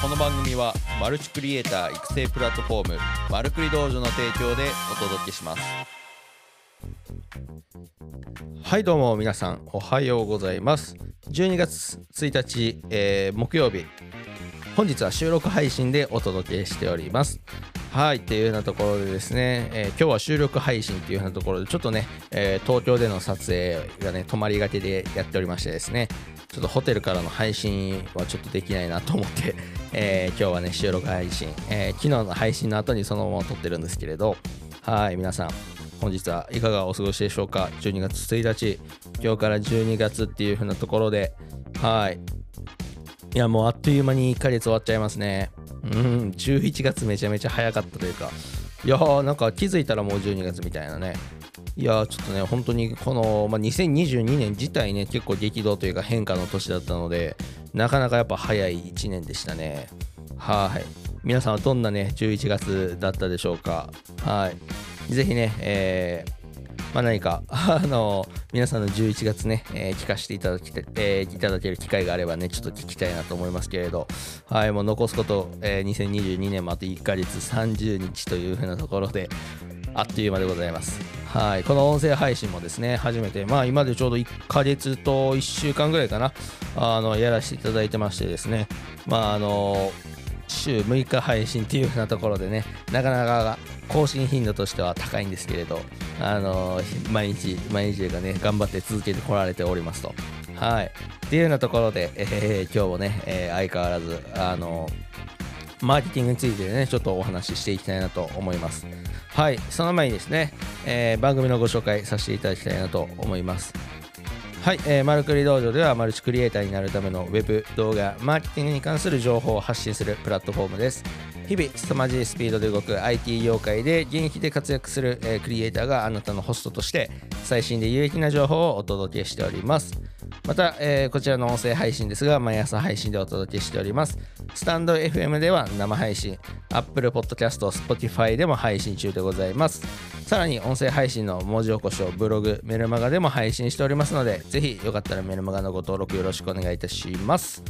この番組はマルチクリエイター育成プラットフォームマルクリ道場の提供でお届けします。はいどうも皆さんおはようございます。12月1日、えー木曜日。本日は収録配信でお届けしております。はいっていうようなところでですね、えー今日は収録配信っていうようなところでちょっとね、えー東京での撮影がね泊まりがけでやっておりましてですねちょっとホテルからの配信はちょっとできないなと思って、えー今日はね収録配信、えー昨日の配信の後にそのまま撮ってるんですけれど。はい皆さん本日はいかがお過ごしでしょうか？12月1日今日から12月っていう風なところで。はい。いやもうあっという間に1ヶ月終わっちゃいますね。うん11月めちゃめちゃ早かったというか。いやーなんか気づいたらもう12月みたいなね。いやちょっとね本当にこの、まあ、2022年自体ね結構激動というか変化の年だったのでなかなかやっぱ早い1年でしたね。はい。皆さんはどんなね11月だったでしょうか。はい。ぜひね、えーまあ、何か、あの皆さんの11月ね、えー聞かせていただきて、えーいただける機会があればね、ちょっと聞きたいなと思いますけれど、はい、もう残すこと、えー2022年もあと1ヶ月30日というふうなところで、あっという間でございます。はい、この音声配信もですね、初めて、まあ今でちょうど1ヶ月と1週間ぐらいかな、あの、やらせていただいてましてですね、まああの週6日配信っていうようなところでね、なかなか更新頻度としては高いんですけれど、あの毎日、毎日というかね、頑張って続けてこられておりますと。はい。っていうようなところで、えー今日もね、えー相変わらず、あのマーケティングについてね、ちょっとお話ししていきたいなと思います。はい、その前にですね、えー番組のご紹介させていただきたいなと思います。はい、えーマルクリ道場ではマルチクリエイターになるためのウェブ、動画、マーケティングに関する情報を発信するプラットフォームです。日々、凄まじいスピードで動く IT 業界で現役で活躍する、クリエイターがあなたのホストとして最新で有益な情報をお届けしております。また、えーこちらの音声配信ですが、毎朝配信でお届けしております。スタンド FM では生配信、Apple Podcast、Spotify でも配信中でございます。さらに音声配信の文字起こしをブログ、メルマガでも配信しておりますので、ぜひよかったらメルマガのご登録よろしくお願いいたします。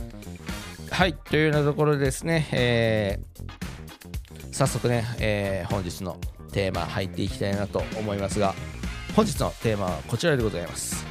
はい、というようなところでですね、えー早速ね、えー本日のテーマ入っていきたいなと思いますが、本日のテーマはこちらでございます。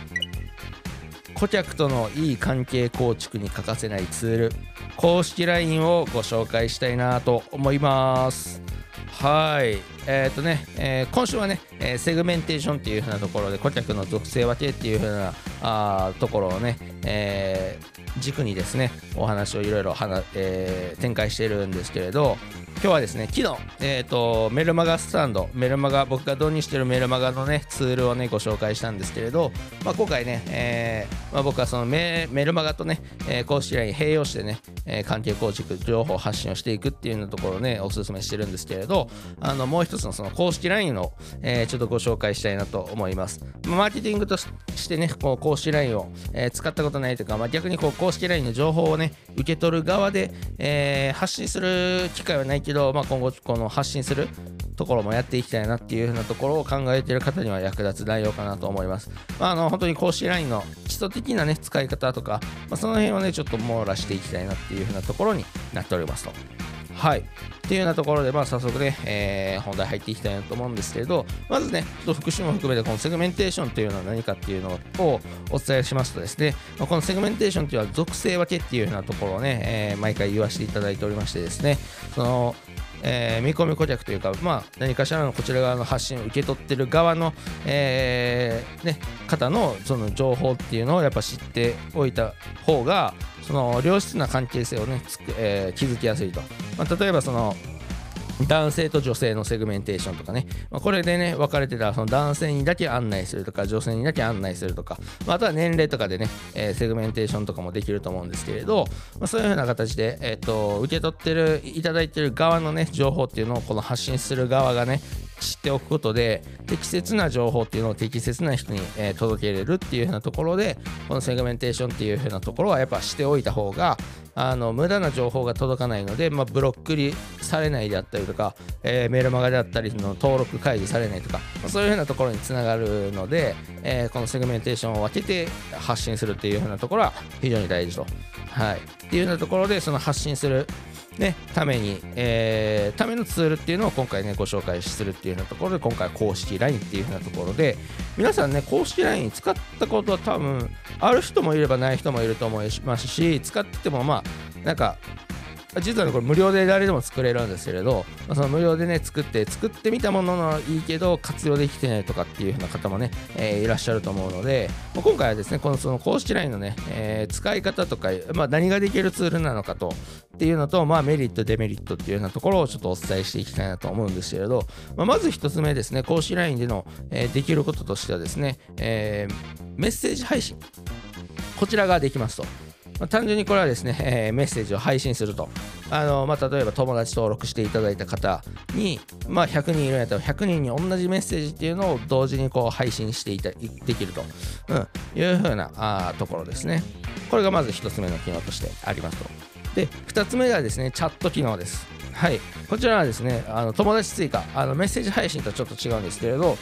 顧客とのいい関係構築に欠かせないツール公式 LINE をご紹介したいなと思いますはいえっ、とね、えー今週はね、えーセグメンテーションっていう風なところで顧客の属性分けっていう風なあところをね、えー軸にですねお話をいろいろ話、え展開しているんですけれど今日はですね、昨日、えー、とメルマガスタンド、メルマガ、僕が導入しているメルマガのね、ツールをね、ご紹介したんですけれど、まあ、今回ね、えーまあ、僕はそのメルマガとね、えー公式 LINE 併用してね、えー関係構築、情報発信をしていくっていうようなところをね、お勧めしてるんですけれど、あのもう一つのその公式 LINE を、えーちょっとご紹介したいなと思います。まあマーケティングとしてね、こう公式 LINE を、えー使ったことないというか、まあ、逆にこう公式 LINE の情報をね、受け取る側で、えー発信する機会はないけど、まあ、今後この発信するところもやっていきたいなっていうふうなところを考えている方には役立つ内容かなと思います。まあ、あの本当に公式 LINE の基礎的なね使い方とか、まあ、その辺をねちょっと網羅していきたいなっていうふうなところになっておりますと。はい。っていうようなところで、まあ、早速ね、えー本題入っていきたいなと思うんですけれど、まずね、ちょっと復習も含めて、このセグメンテーションというのは何かっていうのをお伝えしますとですね、まあこのセグメンテーションというのは属性分けっていうようなところをね、えー毎回言わせていただいておりましてですね、その、えー見込み顧客というか、まあ、何かしらのこちら側の発信を受け取ってる側の、えーね、方のその情報っていうのをやっぱ知っておいた方がその良質な関係性をね、えー築きやすいと、まあ、例えばその男性と女性のセグメンテーションとかね、まあ、これでね分かれてたらその男性にだけ案内するとか女性にだけ案内するとか、まあ、あとは年齢とかでね、えーセグメンテーションとかもできると思うんですけれど、まあ、そういうふうな形で、えっと受け取ってるいただいてる側のね情報っていうのをこの発信する側がね知っておくことで適切な情報っていうのを適切な人に、え届けれるっていうふうなところでこのセグメンテーションっていうふうなところはやっぱしておいた方があの無駄な情報が届かないので、まあ、ブロックにされないであったりとか、えーメールマガであったりの登録解除されないとか、まあそういうふうなところにつながるので、えーこのセグメンテーションを分けて発信するっていうふうなところは非常に大事と。はい、っていうようなところでその発信するね、ために、えー、ためのツールっていうのを今回ね、ご紹介するっていうようなところで、今回公式 LINE っていうようなところで、皆さんね、公式 LINE 使ったことは多分、ある人もいればない人もいると思いますし、使っててもまあ、なんか、実はねこれ無料で誰でも作れるんですけれど、まあ、その無料でね作って作ってみたものはいいけど活用できてないとかっていう風な方もね、えー、いらっしゃると思うので、まあ、今回はですねこのその公式 LINE のね、えー、使い方とか、まあ、何ができるツールなのかとっていうのと、まあ、メリットデメリットっていうようなところをちょっとお伝えしていきたいなと思うんですけれど、まあ、まず1つ目ですね公式 LINE での、えー、できることとしてはですね、えメッセージ配信こちらができますと。まあ、単純にこれはですね、えー、メッセージを配信すると。あのまあ、例えば友達登録していただいた方に、まあ、100人いるんやったら100人に同じメッセージっていうのを同時にこう配信していたできると、うん、いうふうなあところですね。これがまず1つ目の機能としてありますと。で、2つ目がですね、チャット機能です。はい、こちらはですね、あの友達追加あの、メッセージ配信とちょっと違うんですけれど、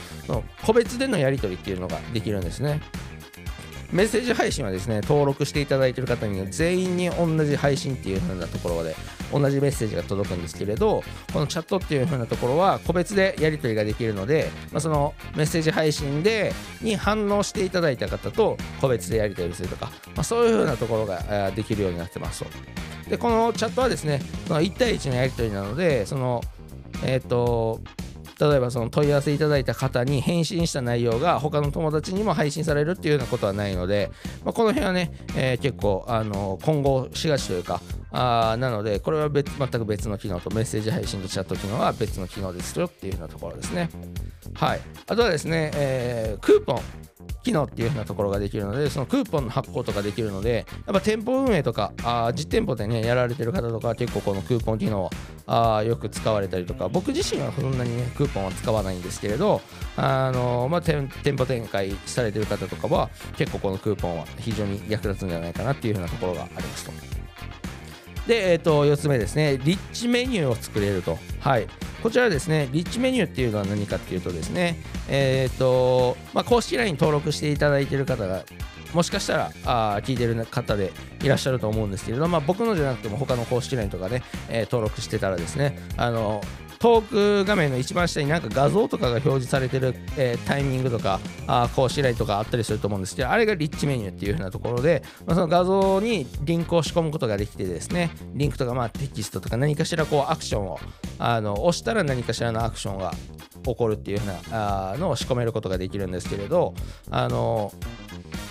個別でのやり取りっていうのができるんですね。メッセージ配信はですね、登録していただいている方には全員に同じ配信っていう風なところで同じメッセージが届くんですけれど、このチャットっていう風なところは個別でやり取りができるので、まあ、そのメッセージ配信でに反応していただいた方と個別でやり取りするとか、まあ、そういう風なところができるようになってます。で、このチャットはですね、その1対1のやり取りなので、その、えっ、ー、と、例えばその問い合わせいただいた方に返信した内容が他の友達にも配信されるっていうようなことはないので、まあ、この辺はね、えー、結構あの今後しがちというかあなのでこれは別全く別の機能とメッセージ配信とチャット機能は別の機能ですよっていうようなところですね。はい。あとはですね、えー、クーポン。機能っていう風なところができるので、そのクーポンの発行とかできるので、やっぱ店舗運営とか、あ実店舗でね、やられてる方とか結構このクーポン機能あよく使われたりとか、僕自身はそんなにね、クーポンは使わないんですけれど、あのまあ、店舗展開されてる方とかは、結構このクーポンは非常に役立つんじゃないかなっていう風なところがありますと。で、えっ、ー、と、4つ目ですね、リッチメニューを作れると。はい。こちらですね、リッチメニューっていうのは何かっていうとですね、えっ、ー、と、まあ、公式 LINE 登録していただいている方が、もしかしたらあ聞いてる方でいらっしゃると思うんですけれど、まあ、僕のじゃなくても他の公式 LINE とかね、えー、登録してたらですね、あのトーク画面の一番下になんか画像とかが表示されてる、えー、タイミングとかあ公式 LINE とかあったりすると思うんですけどあれがリッチメニューっていう風なところで、まあ、その画像にリンクを仕込むことができてですねリンクとかまあテキストとか何かしらこうアクションをあの押したら何かしらのアクションが起こるっていう風なあのを仕込めることができるんですけれどあの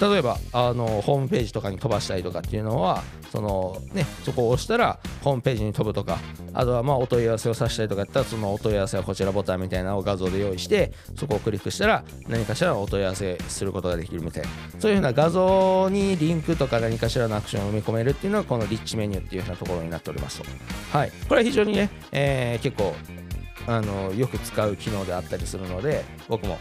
例えばあのホームページとかに飛ばしたりとかっていうのはそのねそこを押したらホームページに飛ぶとかあとはまあお問い合わせをさせたりとかやったらそのお問い合わせはこちらボタンみたいなのを画像で用意してそこをクリックしたら何かしらお問い合わせすることができるみたいな。そういうふうな画像にリンクとか何かしらのアクションを埋め込めるっていうのがこのリッチメニューっていうふうなところになっております。とはい。これは非常にね、えー、結構あのよく使う機能であったりするので僕も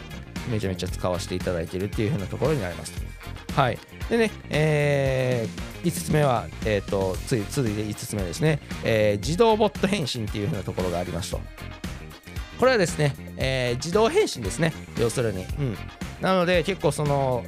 めちゃめちゃ使わせていただいているっていう風なところになります。はい。でね、えー、5つ目は、え、ー、と、つい、続いて5つ目ですね、えー、自動ボット返信っていう風なところがありますと。これはですね、えー、自動返信ですね、要するに。うん。なので、結構その、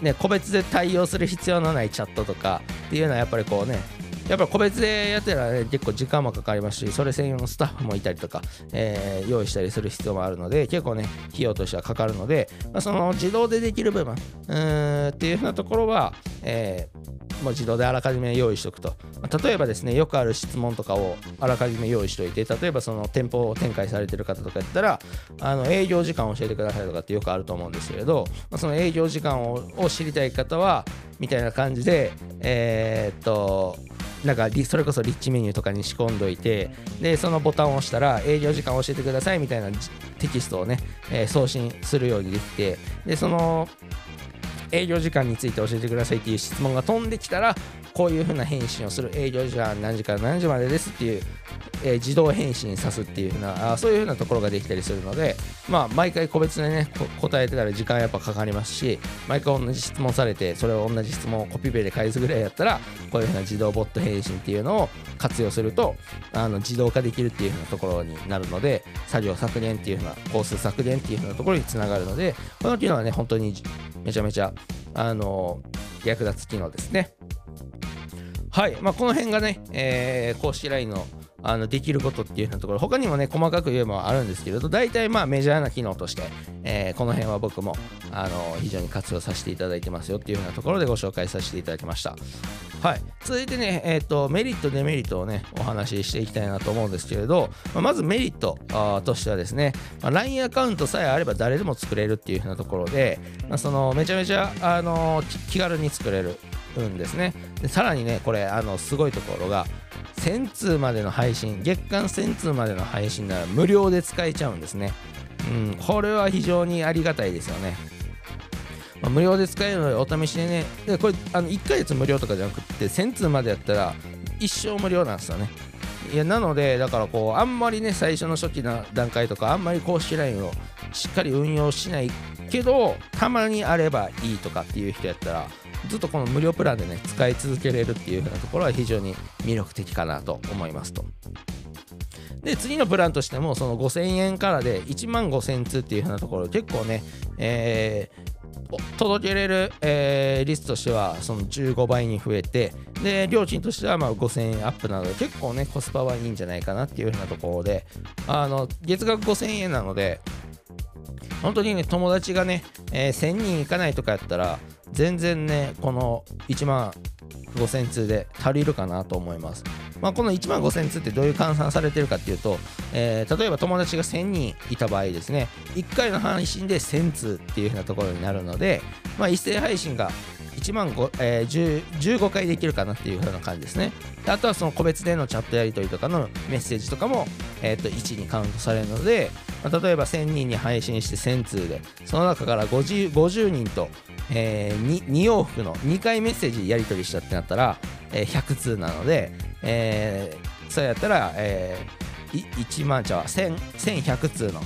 ね、個別で対応する必要のないチャットとかっていうのはやっぱりこうね、やっぱ個別でやってたら、ね、結構時間もかかりますし、それ専用のスタッフもいたりとか、えー、用意したりする必要もあるので、結構ね、費用としてはかかるので、まあ、その自動でできる部分うんっていうふうなところは、えー、もう自動であらかじめ用意しておくとま。例えばですね、よくある質問とかをあらかじめ用意しておいて、例えばその店舗を展開されてる方とかやったら、あの営業時間を教えてくださいとかってよくあると思うんですけれど、まあ、その営業時間をを知りたい方は、みたいな感じで、えー、っと、なんかそれこそリッチメニューとかに仕込んどいてでそのボタンを押したら営業時間教えてくださいみたいなテキストをね、えー、送信するようにできてでその営業時間について教えてくださいっていう質問が飛んできたらこういうふうな返信をする営業時間何時から何時までですっていうえー、自動返信さすっていうふうなあそういうふうなところができたりするので、まあ、毎回個別でね答えてたら時間やっぱかかりますし毎回同じ質問されてそれを同じ質問をコピペで返すぐらいやったらこういうふうな自動ボット返信っていうのを活用するとあの自動化できるっていうふうなところになるので作業削減っていうふうな工数削減っていうふうなところにつながるのでこの機能はね本当にめちゃめちゃあの役立つ機能ですね。はい、まあ、この辺がね、えー公式 LINE のあのできることっていうようなところ。他にもね細かく言えばあるんですけれど大体まあメジャーな機能として、えーこの辺は僕もあの非常に活用させていただいてますよっていうようなところでご紹介させていただきました。はい。続いてね、えー、とメリットデメリットをねお話ししていきたいなと思うんですけれど、まあまずメリットとしてはですね、まあ LINE アカウントさえあれば誰でも作れるっていうようなところで、まあそのめちゃめちゃあの気軽に作れるんですね。でさらにねこれあのすごいところが1000通までの配信月間1000通までの配信なら無料で使えちゃうんですね。うんこれは非常にありがたいですよね。まあ無料で使えるのでお試しでねでこれあの1ヶ月無料とかじゃなくって1000通までやったら一生無料なんですよね。いやなのでだからこうあんまりね最初の初期な段階とかあんまり公式 LINE をしっかり運用しないけどたまにあればいいとかっていう人やったらずっとこの無料プランでね使い続けれるっていう風なところは非常に魅力的かなと思いますと。で次のプランとしてもその5000円からで1万5000通っていう風なところ結構ね、えー届けれる、えー率としてはその15倍に増えてで料金としてはまあ5000円アップなので結構ねコスパはいいんじゃないかなっていう風なところであの月額5000円なので本当にね友達がね、えー1000人いかないとかやったら全然ねこの1万5000通で足りるかなと思います。まあ、この1万5000通ってどういう換算されてるかっていうと、えー例えば友達が1000人いた場合ですね1回の配信で1000通っていう風なところになるので、まあ、一斉配信が1万5、えー10 15回できるかなっていう風な感じですね。であとはその個別でのチャットやり取りとかのメッセージとかも、えー、と1にカウントされるので、まあ例えば1000人に配信して1000通でその中から 50, 50人と、え 2, 2往復の2回メッセージやり取りしたってなったら、えー100通なので、えーそれやったら、えー1万じゃ1100通の、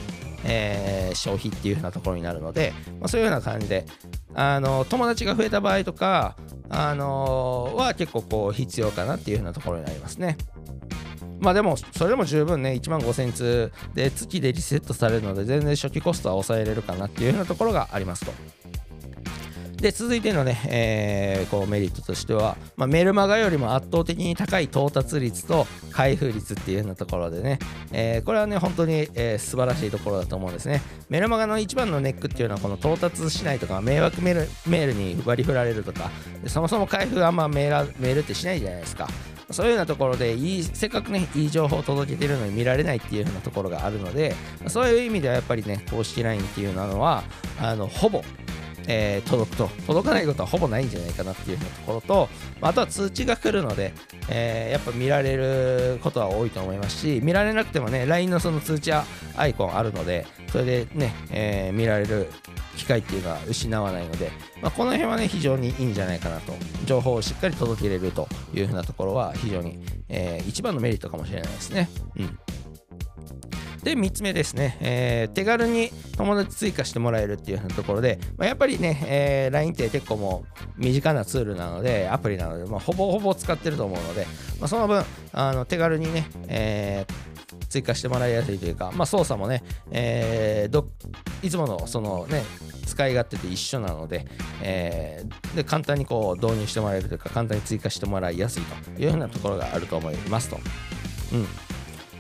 えー消費っていう風なところになるので、まあ、そういうような感じであの友達が増えた場合とか、あのは結構こう必要かなっていう風なところになりますね。まあでも、それでも十分ね、1万5000通で月でリセットされるので、全然初期コストは抑えれるかなっていうようなところがありますと。で、続いてのね、えーこうメリットとしては、まあ、メルマガよりも圧倒的に高い到達率と開封率っていうようなところでね、えーこれはね、本当に、えー素晴らしいところだと思うんですね。メルマガの一番のネックっていうのは、この到達しないとか、迷惑メールメールに割り振られるとか、でそもそも開封あんまメールメールってしないじゃないですか。そういうようなところでいいせっかくねいい情報を届けてるのに見られないっていうようなところがあるのでそういう意味ではやっぱりね公式 LINE っていうのはあのほぼえー届くと。届かないことはほぼないんじゃないかなっていうところとああとは通知が来るので、えーやっぱ見られることは多いと思いますし見られなくてもね LINE のその通知アイコンあるのでそれでね、えー見られる機会っていうのは失わないので、まあ、この辺はね非常にいいんじゃないかなと。情報をしっかり届けれるというふうなところは非常に、えー一番のメリットかもしれないですね。うん。で3つ目ですね、えー手軽に友達追加してもらえるっていう風なところで、まあ、やっぱりね、えー LINE って結構もう身近なツールなのでアプリなので、まあ、ほぼほぼ使ってると思うので、まあ、その分あの手軽にね、えー追加してもらいやすいというか、まあ、操作もね、えどいつものそのね使い勝手と一緒なので,、えーで簡単にこう導入してもらえるというか簡単に追加してもらいやすいというふうなところがあると思いますと。うん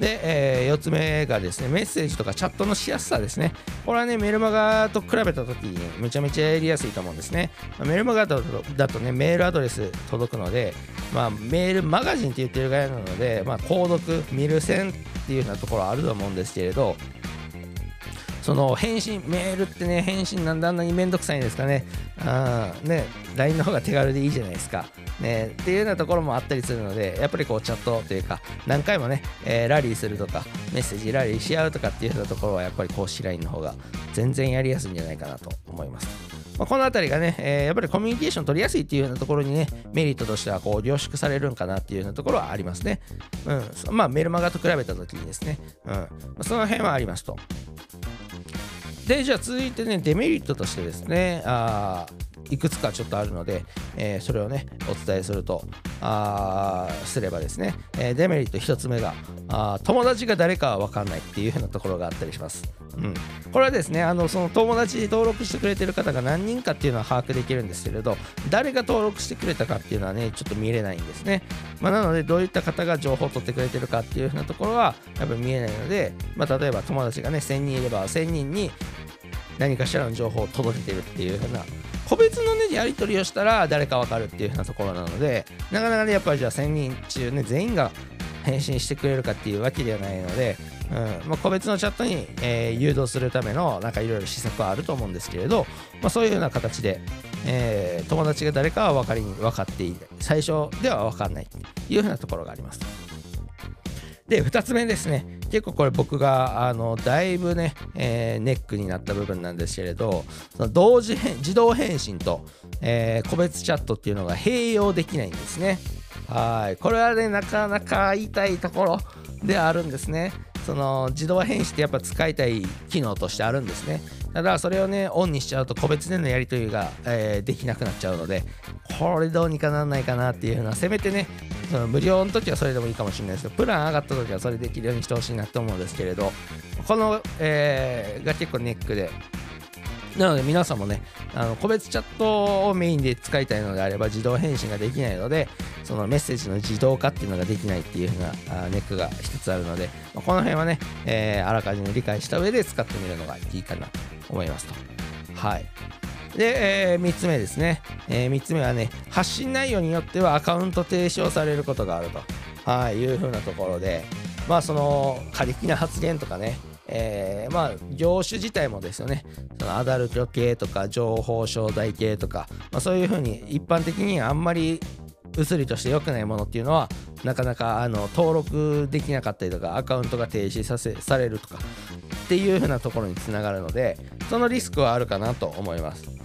で、えー4つ目がですね、メッセージとかチャットのしやすさですね。これはね、メルマガと比べたときにめちゃめちゃやりやすいと思うんですね。まあメルマガだとだとね、メールアドレス届くので、まあ、メールマガジンって言ってるぐらいなので、まあ、購読、見る線っていうようなところあると思うんですけれど、その返信、メールってね、返信なんであんなにめんどくさいんですかね。あね、LINE の方が手軽でいいじゃないですか。ね、っていうようなところもあったりするので、やっぱりこうチャットというか、何回もね、えーラリーするとか、メッセージラリーし合うとかっていうようなところは、やっぱり公式 LINE の方が全然やりやすいんじゃないかなと思います。まあ、このあたりがね、えーやっぱりコミュニケーション取りやすいっていうようなところにね、メリットとしてはこう凝縮されるんかなっていうようなところはありますね。うん。まあ、メルマガと比べたときにですね、うん。その辺はありますと。で、じゃあ続いてね、デメリットとしてですね、あいくつかちょっとあるので、えーそれをね、お伝えすると、あすればですね、えーデメリット1つ目が、あ友達が誰かは分かんないっていう風なところがあったりします。うん、これはですねあのその友達に登録してくれてる方が何人かっていうのは把握できるんですけれど誰が登録してくれたかっていうのはねちょっと見れないんですね、まあ、なのでどういった方が情報を取ってくれてるかっていうふうなところはやっぱり見えないので、まあ、例えば友達がね1000人いれば1000人に何かしらの情報を届けてるっていうふうな個別のねやり取りをしたら誰か分かるっていうふうなところなのでなかなかねやっぱりじゃあ1000人中ね全員が返信してくれるかっていうわけではないので、うんまあ、個別のチャットに、えー、誘導するためのなんかいろいろ施策はあると思うんですけれど、まあ、そういうような形で、えー、友達が誰かは分かりに分かっている最初では分かんないというふうなところがあります。で2つ目ですね。結構これ僕があのだいぶね、えー、ネックになった部分なんですけれどその同時自動返信と、えー、個別チャットっていうのが併用できないんですね。はい。これはねなかなか言いところであるんですね。その自動返信ってやっぱ使いたい機能としてあるんですね。ただそれをねオンにしちゃうと個別でのやり取りが、えー、できなくなっちゃうのでこれどうにかならないかなっていうのはせめてねその無料の時はそれでもいいかもしれないですけどプラン上がった時はそれできるようにしてほしいなと思うんですけれどこの、えー、が結構ネックでなので皆さんもね、あの個別チャットをメインで使いたいのであれば自動返信ができないので、そのメッセージの自動化っていうのができないっていう風なネックが一つあるので、まこの辺はね、えー、あらかじめ理解した上で使ってみるのがいいかなと思いますと。はい。で、えー、3つ目ですね、えー、3つ目はね、発信内容によってはアカウント停止をされることがあると、はい、いう風なところで、まあその過激な発言とかね、えー、まあ業種自体もですよね。そのアダルト系とか情報商材系とか、まあ、そういうふうに一般的にあんまり移りとして良くないものっていうのはなかなかあの登録できなかったりとかアカウントが停止させされるとか。っていうふうなところにつながるのでそのリスクはあるかなと思います。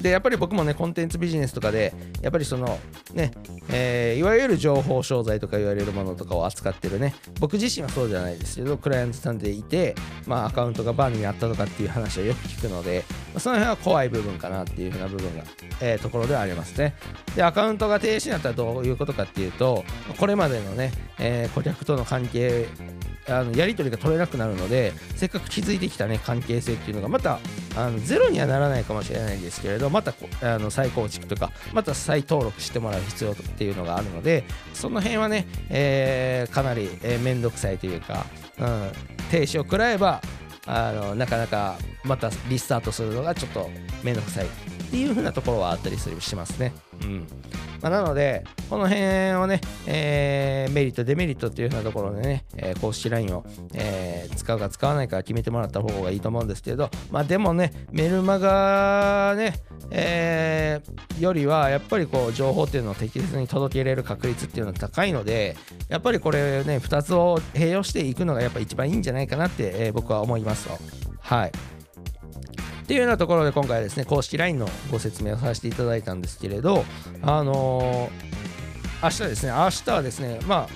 でやっぱり僕もねコンテンツビジネスとかでやっぱりそのね、えー、いわゆる情報商材とか言われるものとかを扱ってるね僕自身はそうじゃないですけどクライアントさんでいて、まあ、アカウントがバンになったとかっていう話をよく聞くので、まあ、その辺は怖い部分かなっていうふうな部分が、えー、ところではありますねでアカウントが停止になったらどういうことかっていうとこれまでのね、えー、顧客との関係あのやり取りが取れなくなるのでせっかく築いてきた、ね、関係性っていうのがまたあのゼロにはならないかもしれないんですけれどまたあの再構築とかまた再登録してもらう必要っていうのがあるのでその辺はね、えー、かなり面倒、えー、くさいというか、うん、停止を食らえばあのなかなかまたリスタートするのがちょっと面倒くさいっていう風なところはあったりするしますね。うんまあ、なので、この辺をね、えー、メリット、デメリットっていう風なところでね、えー、公式 LINE を、えー、使うか使わないか決めてもらった方がいいと思うんですけど、まあでもね、メルマガね、えー、よりはやっぱりこう情報っていうのを適切に届けれる確率っていうのは高いので、やっぱりこれね、2つを併用していくのがやっぱ一番いいんじゃないかなって、えー、僕は思いますと。はい。っていうようなところで今回はですね公式 LINE のご説明をさせていただいたんですけれどあのー、明日ですね明日はですねまあ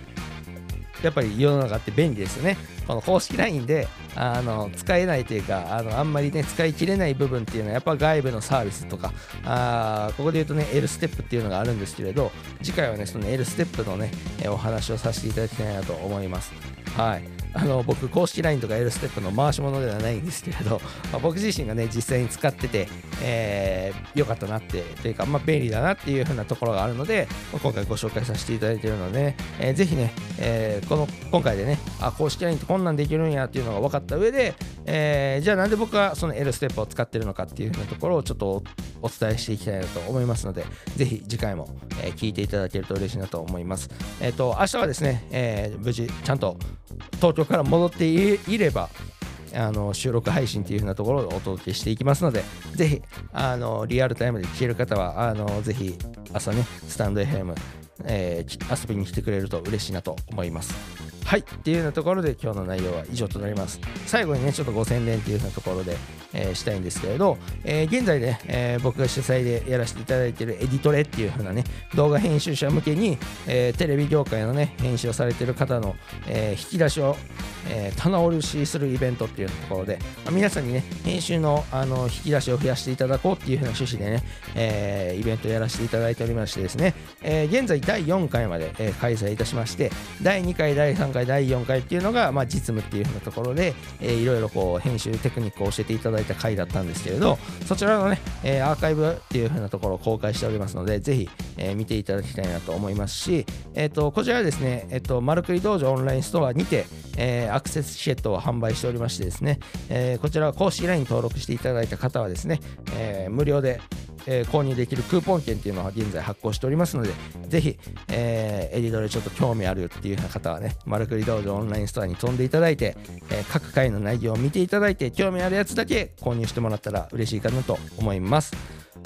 やっぱり世の中って便利ですよね。この公式 LINE であの使えないというかあのあんまりね使い切れない部分っていうのはやっぱ外部のサービスとかあここで言うとね L ステップっていうのがあるんですけれど次回はねその L ステップのねお話をさせていただきたいなと思います。はい。あの僕公式 LINE とか L ステップの回し物ではないんですけれど、まあ、僕自身がね実際に使ってて、えー、よかったなってというか、まあ、便利だなっていう風なところがあるので、今回ご紹介させていただいているので、えー、ぜひね、えー、この今回でねあ公式 LINE ってこんなんできるんやっていうのが分かった上で、えー、じゃあなんで僕はその L ステップを使ってるのかっていう風なところをちょっとお伝えしていきたいなと思いますのでぜひ次回も、え、聞いていただけると嬉しいなと思います。えっ、と明日はですね、え、無事ちゃんと東京から戻っていればあの収録配信というふうなところをお届けしていきますので、ぜひあのリアルタイムで聞ける方は、あのぜひ朝ね、スタンド FM、えー、遊びに来てくれると嬉しいなと思います。はい。っていうようなところで今日の内容は以上となります。最後にねちょっとご宣伝っていうようなところで、えー、したいんですけれど、えー、現在ね、えー、僕が主催でやらせていただいているエディトレっていう風なね動画編集者向けに、えテレビ業界のね編集をされている方の、え引き出しを、え棚卸しするイベントっていうところで、まあ、皆さんにね編集のあの引き出しを増やしていただこうっていう風な趣旨でね、えイベントをやらせていただいておりましてですね、え現在第4回まで、え開催いたしまして第2回第3回第4回っていうのが、まあ、実務っていう風なところで、えー、いろいろこう編集テクニックを教えていただいた回だったんですけれどそちらのね、えー、アーカイブっていう風なところを公開しておりますのでぜひ、えー、見ていただきたいなと思いますし、えーと、こちらはですね、えーと、マルクリ道場オンラインストアにて、えー、アクセスチケットを販売しておりましてですね、えー、こちらは公式 LINE 登録していただいた方はですね、えー、無料でえー、購入できるクーポン券っていうのは現在発行しておりますので、ぜひ、えー、エリドレちょっと興味あるよっていう方はね、マルクリ道場オンラインストアに飛んでいただいて、えー、各回の内容を見ていただいて、興味あるやつだけ購入してもらったら嬉しいかなと思います。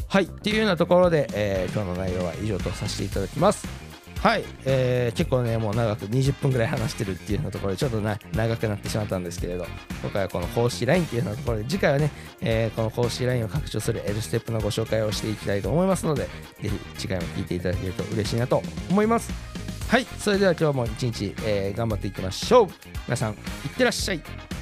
はい、っていうようなところで、えー、今日の内容は以上とさせていただきます。はい、えー、結構ねもう長く20分ぐらい話してるっていうようなところでちょっとな長くなってしまったんですけれど今回はこの公式 LINE っていうようなところで次回はね、えー、この公式 LINE を拡張する L ステップのご紹介をしていきたいと思いますのでぜひ次回も聞いていただけると嬉しいなと思います。はいそれでは今日も一日、えー、頑張っていきましょう。皆さんいってらっしゃい。